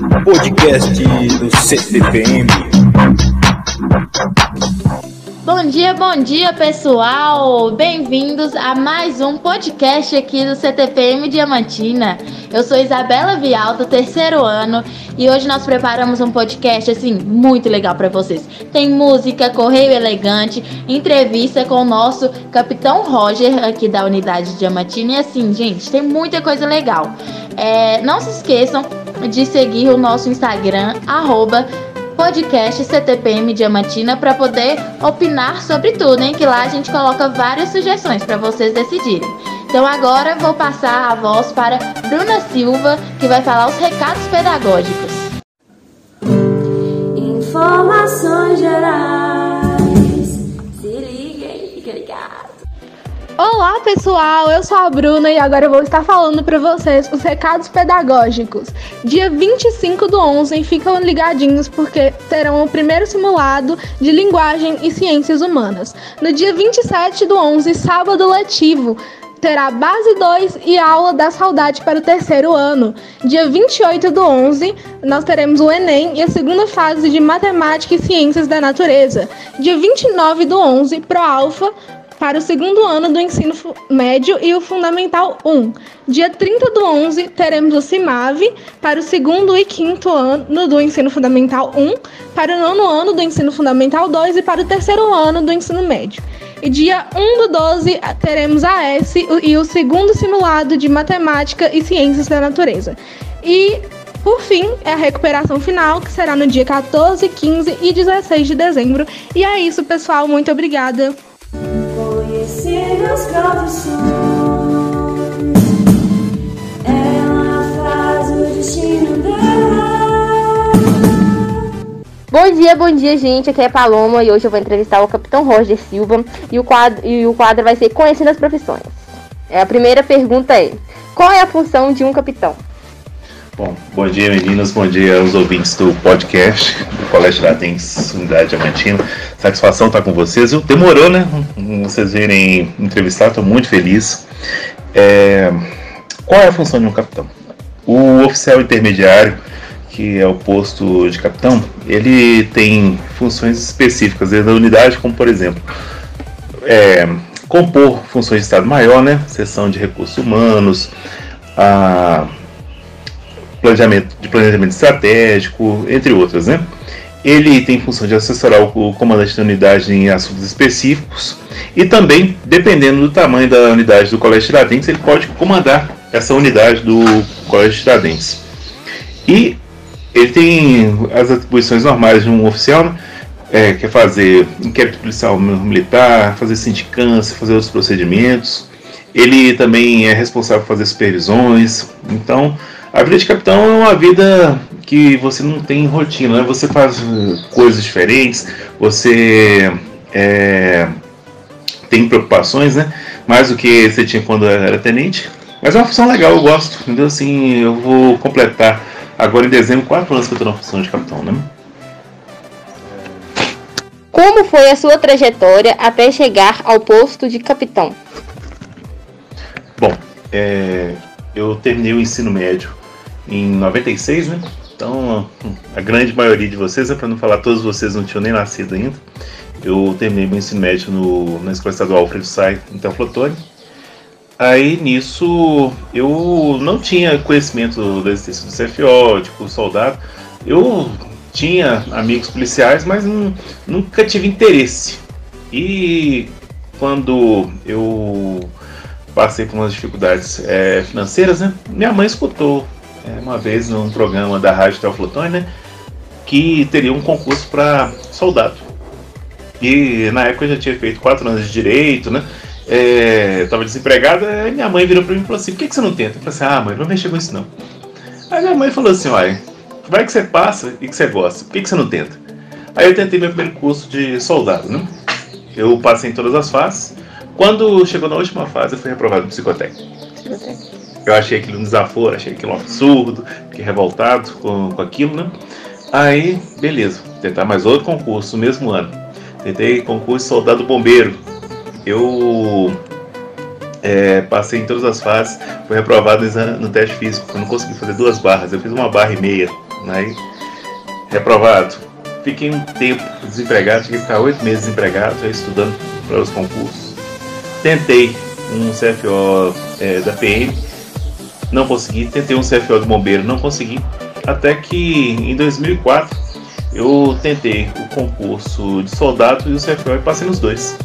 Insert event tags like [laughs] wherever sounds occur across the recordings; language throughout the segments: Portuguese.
podcast do CTPM. Bom dia, bom dia pessoal! Bem-vindos a mais um podcast aqui do CTPM Diamantina. Eu sou Isabela Vial, do terceiro ano, e hoje nós preparamos um podcast assim muito legal para vocês. Tem música, correio elegante, entrevista com o nosso capitão Roger aqui da unidade Diamantina, e assim, gente, tem muita coisa legal. É, não se esqueçam de seguir o nosso Instagram, arroba podcast CTPM Diamantina para poder opinar sobre tudo, hein? Que lá a gente coloca várias sugestões para vocês decidirem. Então agora vou passar a voz para Bruna Silva, que vai falar os recados pedagógicos. Informações gerais. Se liguem, fica ligado. Olá pessoal, eu sou a Bruna e agora eu vou estar falando para vocês os recados pedagógicos. Dia 25 do 11, ficam ligadinhos porque terão o primeiro simulado de linguagem e ciências humanas. No dia 27 do 11, sábado letivo, terá base 2 e aula da saudade para o terceiro ano. Dia 28 do 11, nós teremos o Enem e a segunda fase de matemática e ciências da natureza. Dia 29 do 11, pro alfa para o segundo ano do ensino médio e o Fundamental 1. Dia 30 do 11, teremos o CIMAV para o segundo e quinto ano do ensino fundamental 1, para o nono ano do ensino fundamental 2 e para o terceiro ano do ensino médio. E dia 1 do 12, teremos a S e o segundo simulado de matemática e ciências da natureza. E por fim, é a recuperação final, que será no dia 14, 15 e 16 de dezembro. E é isso, pessoal. Muito obrigada. Bom dia, bom dia, gente. Aqui é Paloma e hoje eu vou entrevistar o Capitão Roger Silva e o quadro, e o quadro vai ser Conhecendo as Profissões. É, a primeira pergunta é: Qual é a função de um capitão? Bom, bom dia meninas, bom dia aos ouvintes do podcast do Colégio Latens Unidade Diamantina. Satisfação estar com vocês. Demorou, né? Vocês virem entrevistar, estou muito feliz. É... Qual é a função de um capitão? O oficial intermediário, que é o posto de capitão, ele tem funções específicas dentro da unidade, como por exemplo, é, compor funções de Estado-Maior, né? Seção de recursos humanos, a planejamento, de planejamento estratégico, entre outras, né? Ele tem função de assessorar o comandante da unidade em assuntos específicos e também, dependendo do tamanho da unidade do Colégio Tiradentes, ele pode comandar essa unidade do Colégio Tiradentes. E ele tem as atribuições normais de um oficial, né? é, que é fazer inquérito policial militar, fazer sindicância, fazer outros procedimentos. Ele também é responsável por fazer supervisões. Então, a vida de capitão é uma vida que você não tem rotina, né? Você faz coisas diferentes, você é, tem preocupações, né? Mais do que você tinha quando era tenente. Mas é uma função legal, eu gosto. Entendeu? Assim, eu vou completar agora em dezembro quatro anos que eu estou na função de capitão, né? Como foi a sua trajetória até chegar ao posto de capitão? Bom, é, eu terminei o ensino médio em 96, né? Então, a grande maioria de vocês, é para não falar todos vocês não tinham nem nascido ainda, eu terminei meu ensino médio no, na Escola Estadual Alfredo Sai, em Teoflotone. Aí, nisso, eu não tinha conhecimento da existência do CFO, tipo, soldado. Eu tinha amigos policiais, mas nunca tive interesse. E quando eu passei por umas dificuldades é, financeiras, né? Minha mãe escutou uma vez num programa da Rádio Teoflotone, né? Que teria um concurso para soldado. E na época eu já tinha feito quatro anos de direito, né? É, tava desempregado, e minha mãe virou para mim e falou assim: por que, que você não tenta? Eu falei assim: ah, mãe, não mexer com isso não. Aí minha mãe falou assim: olha, vai que você passa e que você gosta, por que, que você não tenta? Aí eu tentei meu primeiro curso de soldado, né? Eu passei em todas as fases. Quando chegou na última fase, eu fui reprovado no psicotécnico. Eu achei aquilo um desaforo, achei aquilo um absurdo, fiquei revoltado com, com aquilo, né? Aí, beleza, tentar mais outro concurso no mesmo ano. Tentei concurso soldado bombeiro. Eu é, passei em todas as fases, fui reprovado no, no teste físico. Eu não consegui fazer duas barras, eu fiz uma barra e meia Aí, reprovado. Fiquei um tempo desempregado, cheguei a ficar oito meses desempregado, estudando para os concursos. Tentei um CFO é, da PM, não consegui. Tentei um CFO de bombeiro, não consegui. Até que em 2004 eu tentei o concurso de soldado e o CFO e passei nos dois.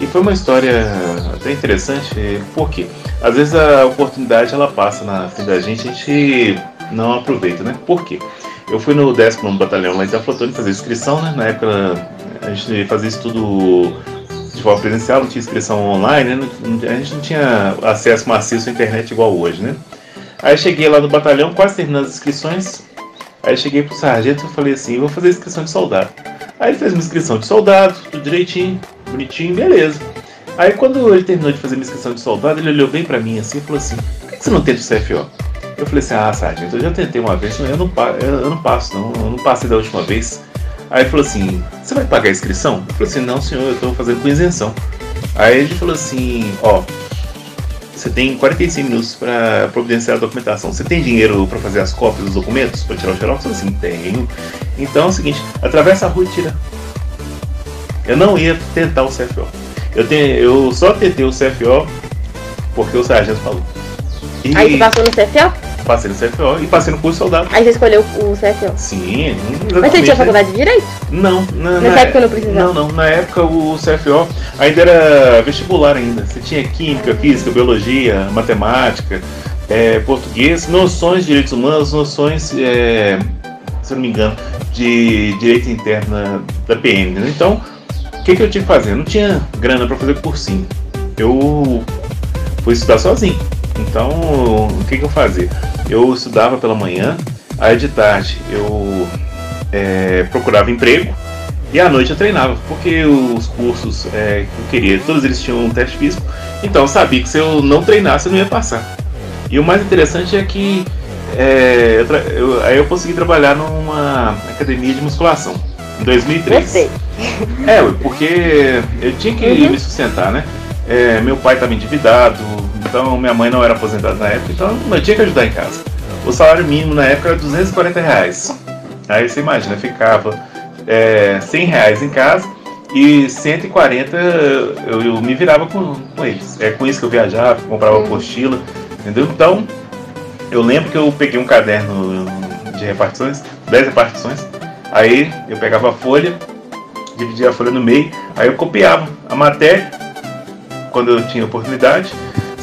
E foi uma história até interessante, porque às vezes a oportunidade ela passa na frente da gente a gente não aproveita, né? Por quê? Eu fui no 19 Batalhão lá em Itaflotone fazer inscrição, né? Na época a gente fazia isso tudo forma presencial, não tinha inscrição online, né? A gente não tinha acesso maciço à internet igual hoje, né? Aí cheguei lá no batalhão, quase terminando as inscrições. Aí cheguei pro sargento e falei assim, vou fazer inscrição de soldado. Aí ele fez uma inscrição de soldado, tudo direitinho, bonitinho, beleza. Aí quando ele terminou de fazer a inscrição de soldado, ele olhou bem pra mim assim e falou assim, por que você não tenta o CFO? Eu falei assim, ah, sargento, eu já tentei uma vez, eu não, eu não passo não, eu não passei da última vez. Aí falou assim, você vai pagar a inscrição? Eu falei assim, não senhor, eu tô fazendo com isenção. Aí ele falou assim, ó, você tem 45 minutos para providenciar a documentação. Você tem dinheiro para fazer as cópias dos documentos, para tirar o xerox? Eu falei assim, tenho. Então é o seguinte, atravessa a rua e tira. Eu não ia tentar o CFO. Eu, tenho, eu só tentei o CFO porque o sargento falou. E... Aí você passou no CFO? Passei no CFO e passei no curso soldado. Aí você escolheu o CFO? Sim. Mas você tinha faculdade de Direito? Não. Na, Nessa na época não precisava? Não, não. Na época o CFO ainda era vestibular ainda. Você tinha Química, Física, Biologia, Matemática, é, Português, noções de Direitos Humanos, noções, é, se eu não me engano, de Direito Interno da PM. Né? Então, o que, que eu tinha que fazer? Eu não tinha grana para fazer cursinho. Eu fui estudar sozinho. Então, o que, que eu fazia? Eu estudava pela manhã, aí de tarde eu é, procurava emprego e à noite eu treinava, porque os cursos é, que eu queria, todos eles tinham um teste físico, então eu sabia que se eu não treinasse eu não ia passar. E o mais interessante é que é, eu, eu, aí eu consegui trabalhar numa academia de musculação em 2003. Gostei. É, porque eu tinha que Uhum. me sustentar, né? É, meu pai estava endividado, então minha mãe não era aposentada na época, então eu tinha que ajudar em casa. O salário mínimo na época era 240 reais. Aí você imagina, ficava é, 100 reais em casa e 140 eu, eu me virava com, com eles. É com isso que eu viajava, comprava apostila, entendeu? Então eu lembro que eu peguei um caderno de repartições, 10 repartições, aí eu pegava a folha, dividia a folha no meio, aí eu copiava a matéria quando eu tinha oportunidade.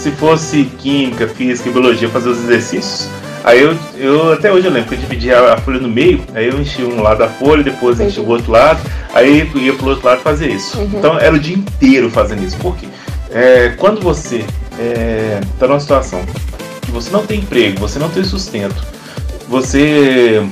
Se fosse química, física e biologia, fazer os exercícios. Aí eu, eu até hoje eu lembro que eu dividia a folha no meio, aí eu enchia um lado da folha, depois enchia o outro lado, aí eu ia pro outro lado fazer isso. Uhum. Então era o dia inteiro fazendo isso. Por quê? É, quando você está numa situação que você não tem emprego, você não tem sustento, você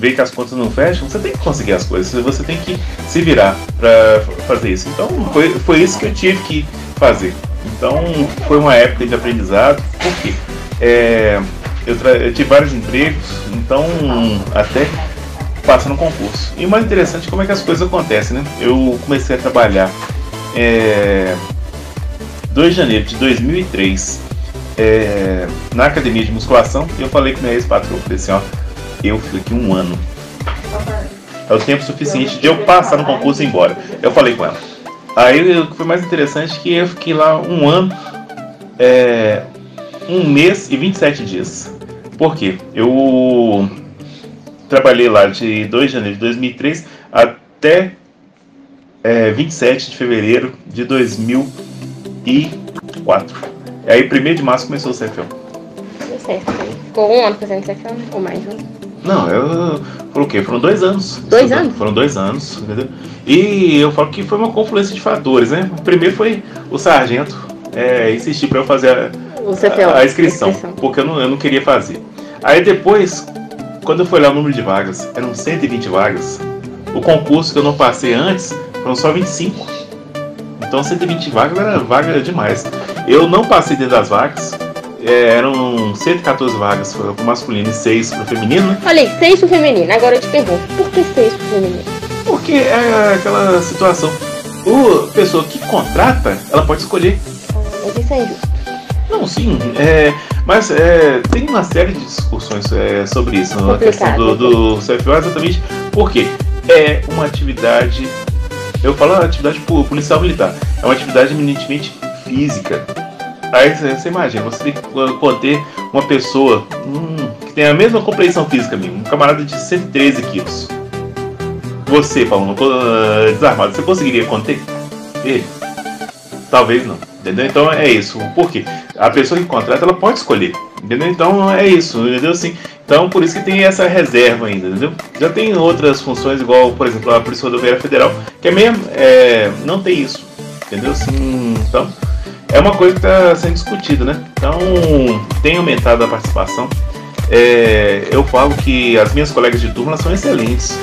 vê que as contas não fecham, você tem que conseguir as coisas, você tem que se virar para fazer isso. Então foi, foi isso que eu tive que fazer. Então foi uma época de aprendizado, porque é, eu, eu tive vários empregos, então até passa no concurso. E o mais interessante é como é que as coisas acontecem, né? Eu comecei a trabalhar é, 2 de janeiro de 2003 é, na academia de musculação e eu falei com minha ex-patroa, falei assim, ó, eu fico aqui um ano. É o tempo suficiente de eu passar no concurso e ir embora. Eu falei com ela. Aí o que foi mais interessante é que eu fiquei lá um ano, é, um mês e 27 dias. Por quê? Eu trabalhei lá de 2 de janeiro de 2003 até é, 27 de fevereiro de 2004. E aí, 1 de março começou o CFO. Deu. Ficou um ano fazendo CFO, né? Ou mais um. Não, eu. Quê? Foram dois anos. Dois anos? Foram dois anos, entendeu? E eu falo que foi uma confluência de fatores, né? O primeiro foi o sargento é, insistir para eu fazer a, CFO. a, a inscrição, porque eu não, eu não queria fazer. Aí depois, quando eu fui olhar o número de vagas, eram 120 vagas. O concurso que eu não passei antes foram só 25. Então 120 vagas era vaga demais. Eu não passei dentro das vagas. É, eram 114 vagas para o masculino e 6 para o feminino, né? Falei, seis pro feminino. Agora eu te pergunto, por que seis pro feminino? Porque é aquela situação. O pessoa que contrata, ela pode escolher. Mas isso é injusto. Não, sim, é, mas é, tem uma série de discussões é, sobre isso, a questão do, do CFO, exatamente porque é uma atividade, eu falo atividade policial militar, é uma atividade eminentemente física. Aí você imagina, você tem que co- conter uma pessoa hum, que tem a mesma compreensão física minha, um camarada de 113 quilos. Você, Paulo, desarmado, você conseguiria conter ele? Talvez não. Entendeu? Então é isso. Por quê? A pessoa que contrata, ela pode escolher. Entendeu? Então é isso. Entendeu? Assim, então por isso que tem essa reserva ainda. Entendeu? Já tem outras funções, igual, por exemplo, a Polícia Rodoviária Federal, que é meio. É, não tem isso. Entendeu? Assim, então é uma coisa que está sendo discutida, né? Então tem aumentado a participação. É, eu falo que as minhas colegas de turma são excelentes.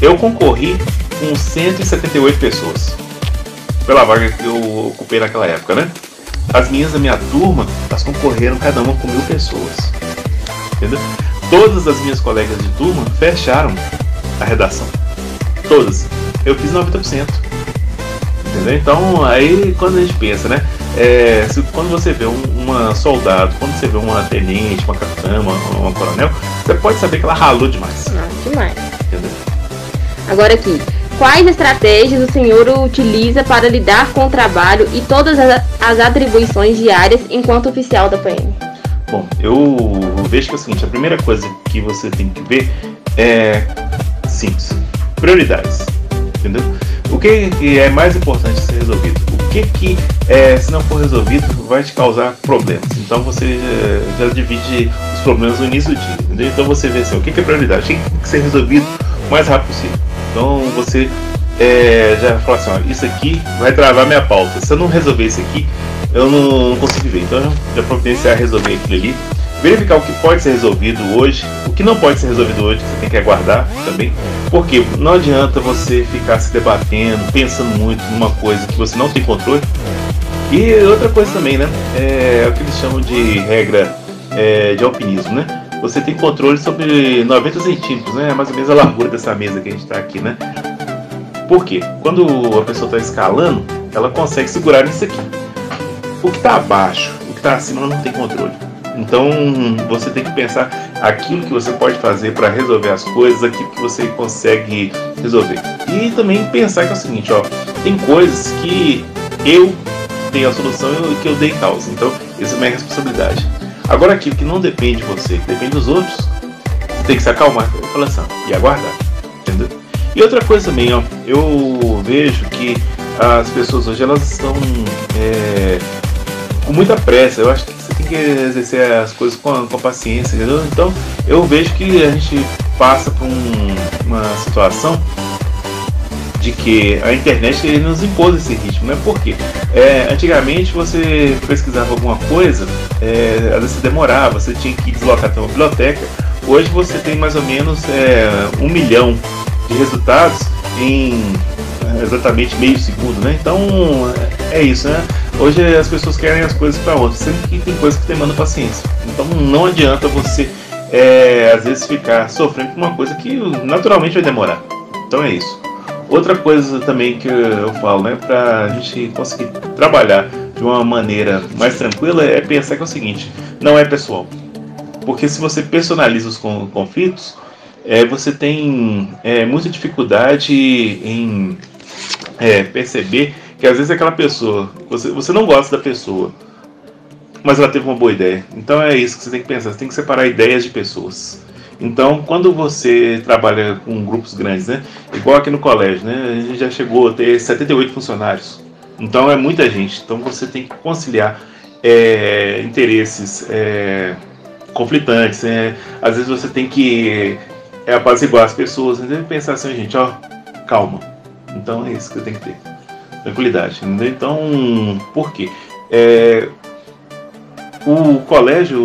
Eu concorri com 178 pessoas pela vaga que eu ocupei naquela época, né? As minhas da minha turma, elas concorreram cada uma com mil pessoas. Entendeu? Todas as minhas colegas de turma fecharam a redação. Todas. Eu fiz 90%. Entendeu? Então, aí quando a gente pensa, né? É, se, quando você vê um, uma soldado, quando você vê uma tenente, uma capitã, uma, uma coronel, você pode saber que ela ralou demais. Ah, demais. Entendeu? Agora aqui, quais estratégias o senhor utiliza para lidar com o trabalho e todas as, as atribuições diárias enquanto oficial da PM? Bom, eu vejo que é o seguinte, a primeira coisa que você tem que ver é simples, prioridades, entendeu? O que que é mais importante ser resolvido? O que que, é, se não for resolvido, vai te causar problemas? Então você já, já divide os problemas no início do dia, entendeu? Então você vê assim, o que que é prioridade? O que tem que ser resolvido o mais rápido possível? Então você é, já fala assim, ó, isso aqui vai travar minha pauta. Se eu não resolver isso aqui, eu não, não consigo ver. Então já providenciar resolver aquilo ali. Verificar o que pode ser resolvido hoje, que não pode ser resolvido hoje, você tem que aguardar também. Porque não adianta você ficar se debatendo, pensando muito numa coisa que você não tem controle. E outra coisa também, né? É, o que eles chamam de regra é, de alpinismo, né? Você tem controle sobre 90 centímetros, né? Mais ou menos a largura dessa mesa que a gente está aqui, né? Por quê? Quando a pessoa está escalando, ela consegue segurar nisso aqui. O que está abaixo, o que está acima, ela não tem controle. Então você tem que pensar aquilo que você pode fazer para resolver as coisas, aquilo que você consegue resolver. E também pensar que é o seguinte, ó, tem coisas que eu tenho a solução e que eu dei causa. Então, isso é minha responsabilidade. Agora aquilo que não depende de você, que depende dos outros, você tem que se acalmar e falar assim, e aguardar. Entendeu? E outra coisa também, ó, eu vejo que as pessoas hoje elas estão é, com muita pressa. Eu acho que tem que exercer as coisas com, com paciência, entendeu? Então eu vejo que a gente passa por um- uma situação de que a internet ele nos impôs esse ritmo, né? Porque é, antigamente você pesquisava alguma coisa, é, às vezes demorava, você tinha que deslocar até uma biblioteca. Hoje você tem mais ou menos é, um milhão de resultados em é, exatamente meio segundo, né? Então é isso, né? Hoje as pessoas querem as coisas para ontem, sempre que tem coisas que demandam paciência. Então não adianta você é, às vezes ficar sofrendo com uma coisa que naturalmente vai demorar. Então é isso. Outra coisa também que eu falo, né, para a gente conseguir trabalhar de uma maneira mais tranquila é pensar que é o seguinte: não é pessoal. Porque se você personaliza os con- conflitos, é, você tem é, muita dificuldade em é, perceber que às vezes aquela pessoa, você, você não gosta da pessoa, mas ela teve uma boa ideia. Então é isso que você tem que pensar, você tem que separar ideias de pessoas. Então, quando você trabalha com grupos grandes, né? Igual aqui no colégio, né? A gente já chegou a ter 78 funcionários. Então é muita gente. Então você tem que conciliar é, interesses é, conflitantes. né? Às vezes você tem que é, apaziguar as pessoas. Né? Pensar assim, gente, ó, calma. Então é isso que você tem que ter. Tranquilidade. Entendeu? Então, por quê? É, o colégio,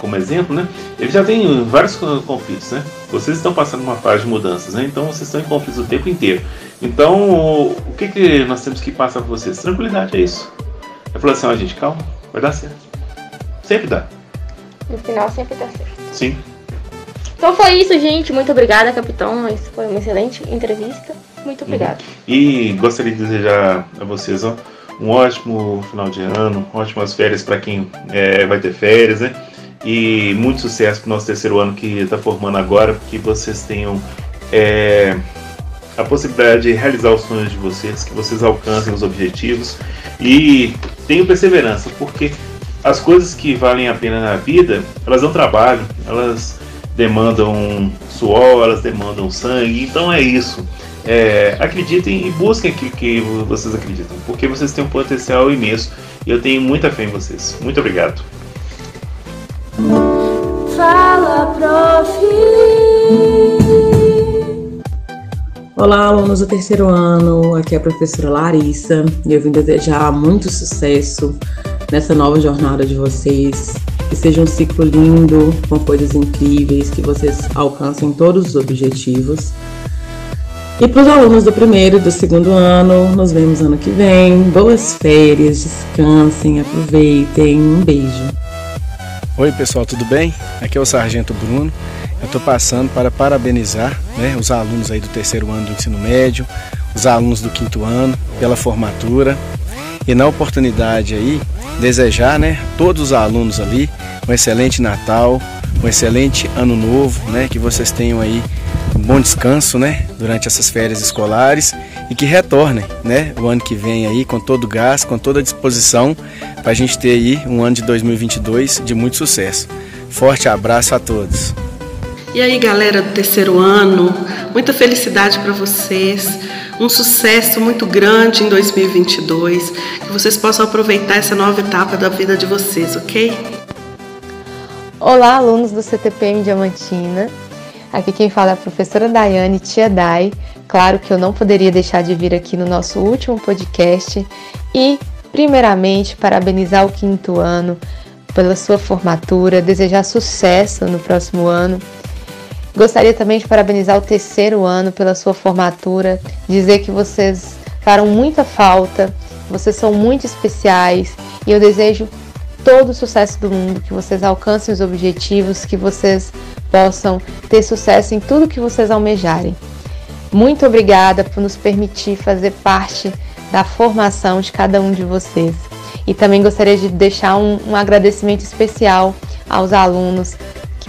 como exemplo, né? Ele já tem vários co- conflitos, né? Vocês estão passando uma fase de mudanças, né? Então vocês estão em conflitos o tempo inteiro. Então, o que, que nós temos que passar para vocês? Tranquilidade, é isso. É falar assim, ó, gente, calma, vai dar certo. Sempre dá. No final sempre tá certo. Sim. Então foi isso, gente. Muito obrigada, capitão. Isso foi uma excelente entrevista. Muito obrigada. E gostaria de desejar a vocês ó, um ótimo final de ano, ótimas férias para quem é, vai ter férias, né? E muito sucesso para o nosso terceiro ano que está formando agora, que vocês tenham é, a possibilidade de realizar os sonhos de vocês, que vocês alcancem os objetivos e tenham perseverança, porque as coisas que valem a pena na vida, elas dão trabalho, elas demandam suor, elas demandam sangue, então é isso. É, acreditem e busquem aquilo que vocês acreditam, porque vocês têm um potencial imenso e eu tenho muita fé em vocês. Muito obrigado. Fala, prof. Olá, alunos do terceiro ano. Aqui é a professora Larissa e eu vim desejar muito sucesso nessa nova jornada de vocês. Que seja um ciclo lindo, com coisas incríveis, que vocês alcancem todos os objetivos. E para os alunos do primeiro e do segundo ano, nos vemos ano que vem. Boas férias, descansem, aproveitem. Um beijo. Oi pessoal, tudo bem? Aqui é o Sargento Bruno. Eu estou passando para parabenizar né, os alunos aí do terceiro ano do ensino médio, os alunos do quinto ano pela formatura e na oportunidade aí desejar, né, todos os alunos ali um excelente Natal, um excelente Ano Novo, né, que vocês tenham aí um bom descanso, né, durante essas férias escolares e que retornem, né, o ano que vem aí com todo o gás, com toda a disposição para a gente ter aí um ano de 2022 de muito sucesso. Forte abraço a todos. E aí, galera do terceiro ano, muita felicidade para vocês, um sucesso muito grande em 2022, que vocês possam aproveitar essa nova etapa da vida de vocês, ok? Olá, alunos do CTPM Diamantina. Aqui quem fala é a professora Daiane Tia Dai. Claro que eu não poderia deixar de vir aqui no nosso último podcast e, primeiramente, parabenizar o quinto ano pela sua formatura, desejar sucesso no próximo ano Gostaria também de parabenizar o terceiro ano pela sua formatura, dizer que vocês farão muita falta, vocês são muito especiais e eu desejo todo o sucesso do mundo, que vocês alcancem os objetivos, que vocês possam ter sucesso em tudo que vocês almejarem. Muito obrigada por nos permitir fazer parte da formação de cada um de vocês. E também gostaria de deixar um, um agradecimento especial aos alunos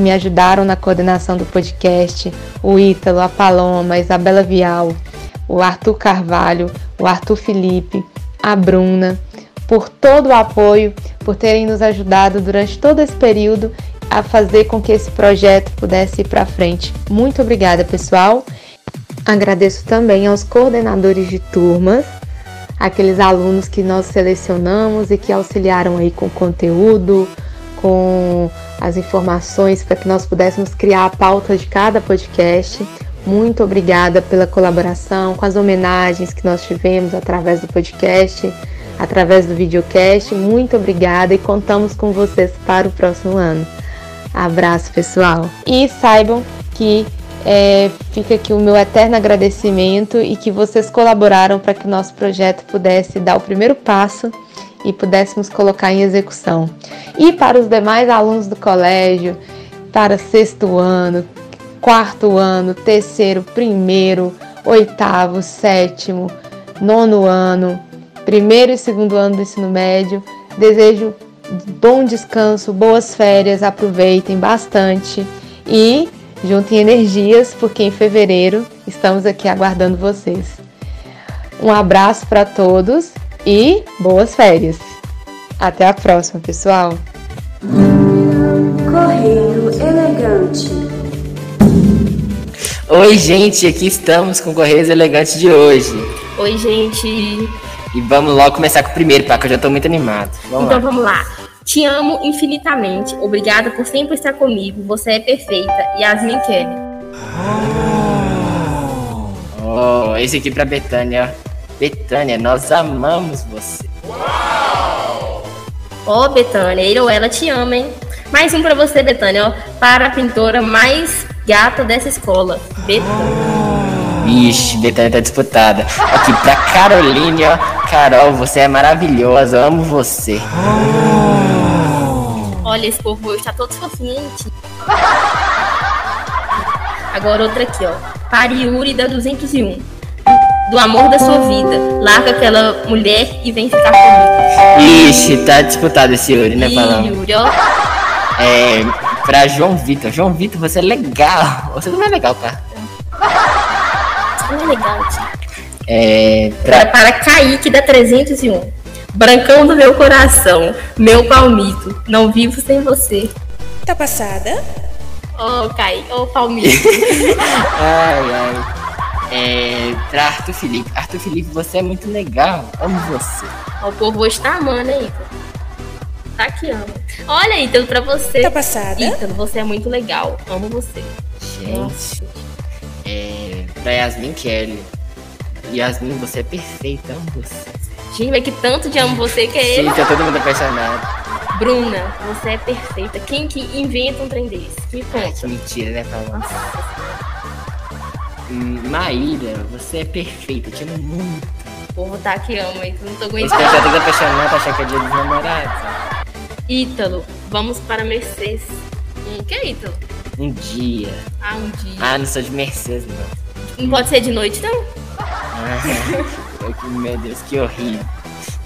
me ajudaram na coordenação do podcast, o Ítalo, a Paloma, a Isabela Vial, o Arthur Carvalho, o Arthur Felipe, a Bruna, por todo o apoio, por terem nos ajudado durante todo esse período a fazer com que esse projeto pudesse ir para frente. Muito obrigada, pessoal. Agradeço também aos coordenadores de turmas, aqueles alunos que nós selecionamos e que auxiliaram aí com conteúdo, com as informações para que nós pudéssemos criar a pauta de cada podcast. Muito obrigada pela colaboração, com as homenagens que nós tivemos através do podcast, através do videocast. Muito obrigada e contamos com vocês para o próximo ano. Abraço, pessoal. E saibam que é, fica aqui o meu eterno agradecimento e que vocês colaboraram para que o nosso projeto pudesse dar o primeiro passo e pudéssemos colocar em execução. E para os demais alunos do colégio, para sexto ano, quarto ano, terceiro, primeiro, oitavo, sétimo, nono ano, primeiro e segundo ano do ensino médio, desejo bom descanso, boas férias, aproveitem bastante e juntem energias, porque em fevereiro estamos aqui aguardando vocês. Um abraço para todos e boas férias. Até a próxima, pessoal. Correio elegante. Oi, gente, aqui estamos com o Correios Elegantes de hoje. Oi, gente. E vamos logo começar com o primeiro, pá, que eu já tô muito animado. Vamos então lá. vamos lá. Te amo infinitamente. Obrigada por sempre estar comigo. Você é perfeita. Yasmin Kelly. Oh, esse aqui pra Betânia. Betânia, nós amamos você. Ó, Betânia, ele ou ela te ama, hein? Mais um pra você, Betânia, ó. Para a pintora mais gata dessa escola. Betânia. Vixe, Betânia tá disputada. Aqui pra Caroline, ó. Carol, você é maravilhosa, eu amo você. Olha, esse povo hoje tá todo fofinho? Agora outra aqui, ó. Para Yuri da 201. Do amor da sua vida. Larga aquela mulher e vem ficar comigo. Ixi, tá disputado esse Yuri, né, Palão? Yuri, ó. É, pra João Vitor. João Vitor, você é legal. Você não é legal, cara. Não é legal, tio. É, Para, pra... para Kaique da 301. Brancão do meu coração, meu palmito, não vivo sem você. Tá passada? Ô, Kaique, ô, palmito. [laughs] Ai, ai. É, pra Arthur Felipe. Arthur Felipe, você é muito legal. Amo você. O povo hoje tá amando, hein, Ítalo? Tá que ama. Olha, Ítalo, pra você. Tá passada? Ítalo, você é muito legal. Amo você. Gente. É, pra Yasmin Kelly. Yasmin, você é perfeita. Amo você. Gente, mas que tanto de amo você que é ele. Gente, tá todo mundo apaixonado. Bruna, você é perfeita. Quem que inventa um trem desse? Me Ai, conta. que mentira, né, Paulo? Hum, Maíra, você é perfeita. Te amo muito. O povo tá que ama, Ítalo. Não tô Os caras tá aguentando. todos apaixonados, achar que é dia dos namorados. Ítalo, vamos para Mercedes. Hum, que é Ítalo? Um dia. Ah, um dia. Ah, não sou de Mercedes, não. Não pode ser de noite, não? Ah, [laughs] que- meu Deus, que horrível.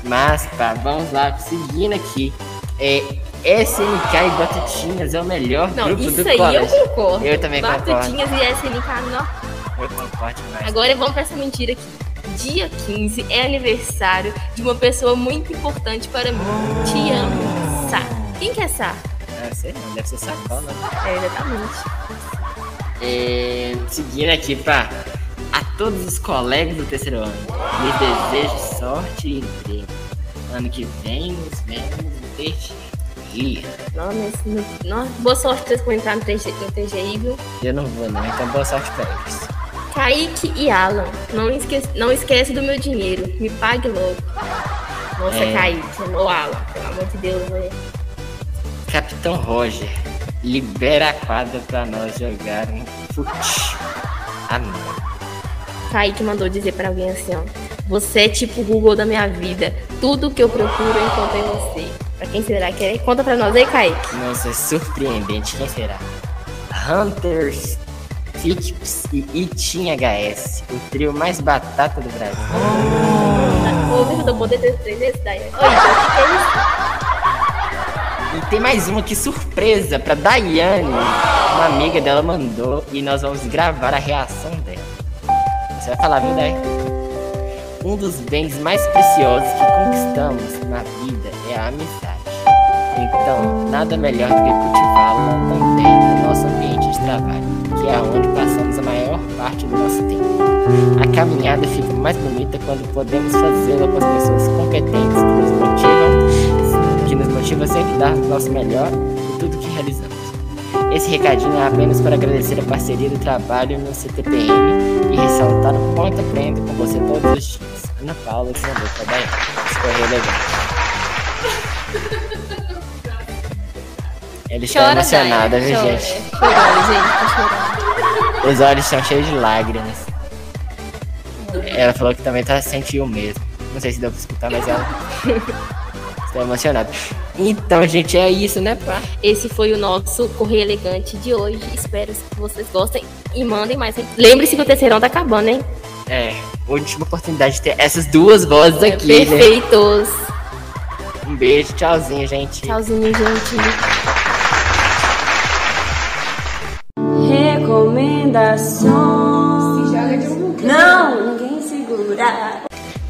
Mas, tá, vamos lá, seguindo aqui. É, SNK e Batutinhas é o melhor Não, grupo isso do aí college. eu concordo. Eu também concordo. Batutinhas e SNK, não. Agora vamos pra essa mentira aqui. Dia 15 é aniversário de uma pessoa muito importante para mim. Te amo, Sá. Quem que é Sá? Ah, sei não, deve ser sacola. É, exatamente. É, seguindo aqui, pá. A todos os colegas do terceiro ano, lhes desejo sorte e emprego. Ano que vem nos vemos no TGI. Não, boa sorte pra vocês for entrar no TGI, viu? Eu não vou não, então boa sorte pra eles. Kaique e Alan, não esquece, não esquece do meu dinheiro. Me pague logo. Nossa, É. Kaique, ô Alan, pelo amor de Deus, né? Capitão Roger, libera a quadra pra nós jogar um fute. Ah, não. Kaique mandou dizer pra alguém assim, ó. Você é tipo o Google da minha vida. Tudo que eu procuro eu encontro em você. Pra quem será que é? Conta pra nós aí, Kaique. Nossa, é surpreendente. Quem será? Hunters, Philips e Itin HS, o trio mais batata do Brasil. Ô, deixa eu poder daí. E tem mais uma que surpresa pra Daiane. Uma amiga dela mandou e nós vamos gravar a reação dela. Você vai falar, viu, Dai? Um dos bens mais preciosos que conquistamos na vida é a amizade. Então, nada melhor do que cultivá-la também no nosso ambiente de trabalho, que é onde a maior parte do nosso tempo. A caminhada fica mais bonita quando podemos fazê-la com as pessoas competentes que nos motivam, que nos motivam a sempre dar o nosso melhor em tudo que realizamos. Esse recadinho é apenas para agradecer a parceria do trabalho no CTPM e ressaltar o quanto aprendo com você todos os dias. Ana Paula que mandou pra Daiane. Isso foi elegante. Ela está Chora, emocionada, viu, chora. gente? Chorando, gente, tá chorando. Os olhos estão cheios de lágrimas. Ela falou que também tá sentiu mesmo. Não sei se deu pra escutar, mas ela está [laughs] emocionada. Então, gente, é isso, né, pá? Esse foi o nosso Correio Elegante de hoje. Espero que vocês gostem e mandem mais. Lembre-se que o terceirão tá acabando, hein? É, última oportunidade de ter essas duas vozes aqui. né? Perfeitos. Um beijo, tchauzinho, gente. Tchauzinho, gente. Recomendações. Não, ninguém segura.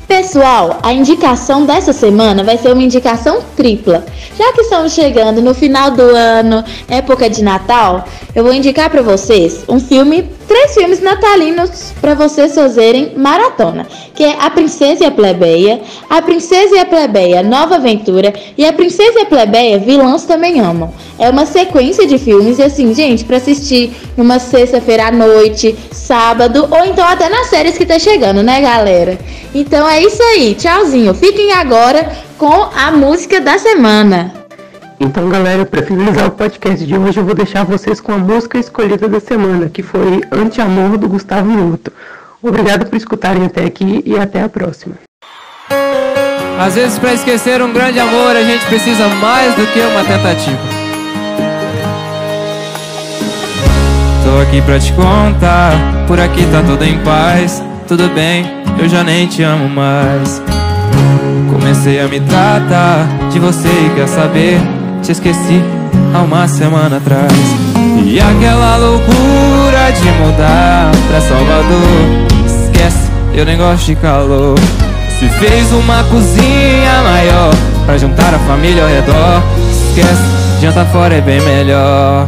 Pessoal, a indicação dessa semana vai ser uma indicação tripla. Já que estamos chegando no final do ano, época de Natal, eu vou indicar para vocês um filme, três filmes natalinos para vocês fazerem maratona, que é A Princesa e a Plebeia, A Princesa e a Plebeia Nova Aventura e A Princesa e a Plebeia Vilãs Também Amam. É uma sequência de filmes e assim, gente, para assistir numa sexta-feira à noite, sábado ou então até nas séries que tá chegando, né, galera? Então é isso aí. Tchauzinho. Fiquem agora com a música da semana. Então, galera, para finalizar o podcast de hoje, eu vou deixar vocês com a música escolhida da semana, que foi Anti-Amor do Gustavo Minuto. Obrigado por escutarem até aqui e até a próxima. Às vezes, para esquecer um grande amor, a gente precisa mais do que uma tentativa. Tô aqui pra te contar, por aqui tá tudo em paz. tudo bem, eu já nem te amo mais. Comecei a me tratar de você e quer saber? Te esqueci há uma semana atrás. E aquela loucura de mudar pra Salvador. Esquece, eu nem gosto de calor. Se fez uma cozinha maior pra juntar a família ao redor. Esquece, janta fora é bem melhor.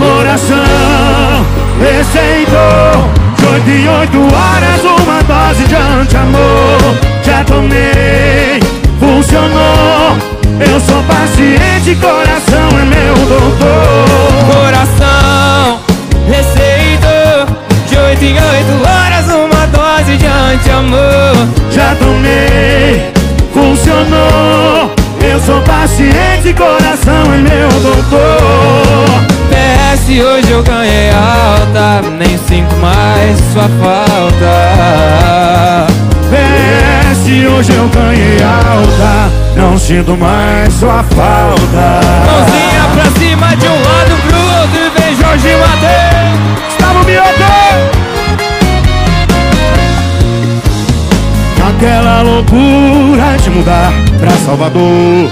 Coração receitou De oito em oito horas uma dose de anti-amor Já tomei, funcionou Eu sou paciente, coração é meu doutor. Coração receitou De oito em oito horas uma dose de anti-amor. Já tomei, funcionou. Eu sou paciente, coração é meu doutor. PS hoje eu ganhei alta Nem sinto mais sua falta. PS hoje eu ganhei alta Não sinto mais sua falta. Mãozinha pra cima de um lado pro outro E vem Jorge Mateus. Gustavo Mioto Aquela loucura de mudar pra Salvador.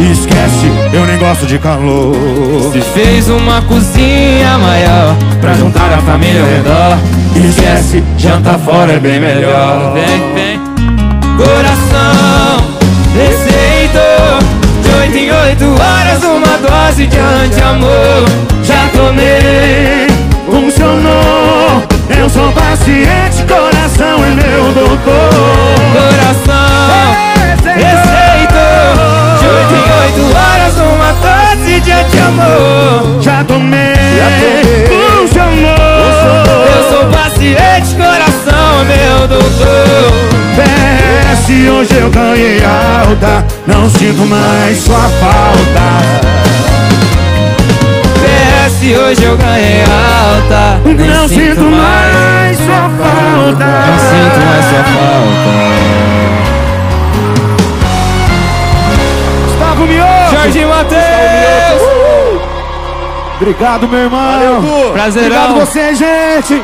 Esquece, eu nem gosto de calor. Se fez uma cozinha maior Pra juntar a família ao redor. Esquece, janta fora é bem melhor. Vem, vem. Coração em oito horas uma dose de anti-amor. Já tomei, funcionou Eu sou paciente, coração é meu doutor. Coração receitou De oito em oito horas uma dose de anti-amor. Já tomei, funcionou Eu sou paciente, coração é meu doutor. PS hoje eu ganhei alta Não sinto mais sua falta. PS hoje eu ganhei alta. Nem Não sinto mais sua falta. Não sinto mais sua falta. Gustavo Mioto. Jorge Matheus Obrigado, meu irmão. Prazerão Obrigado você, gente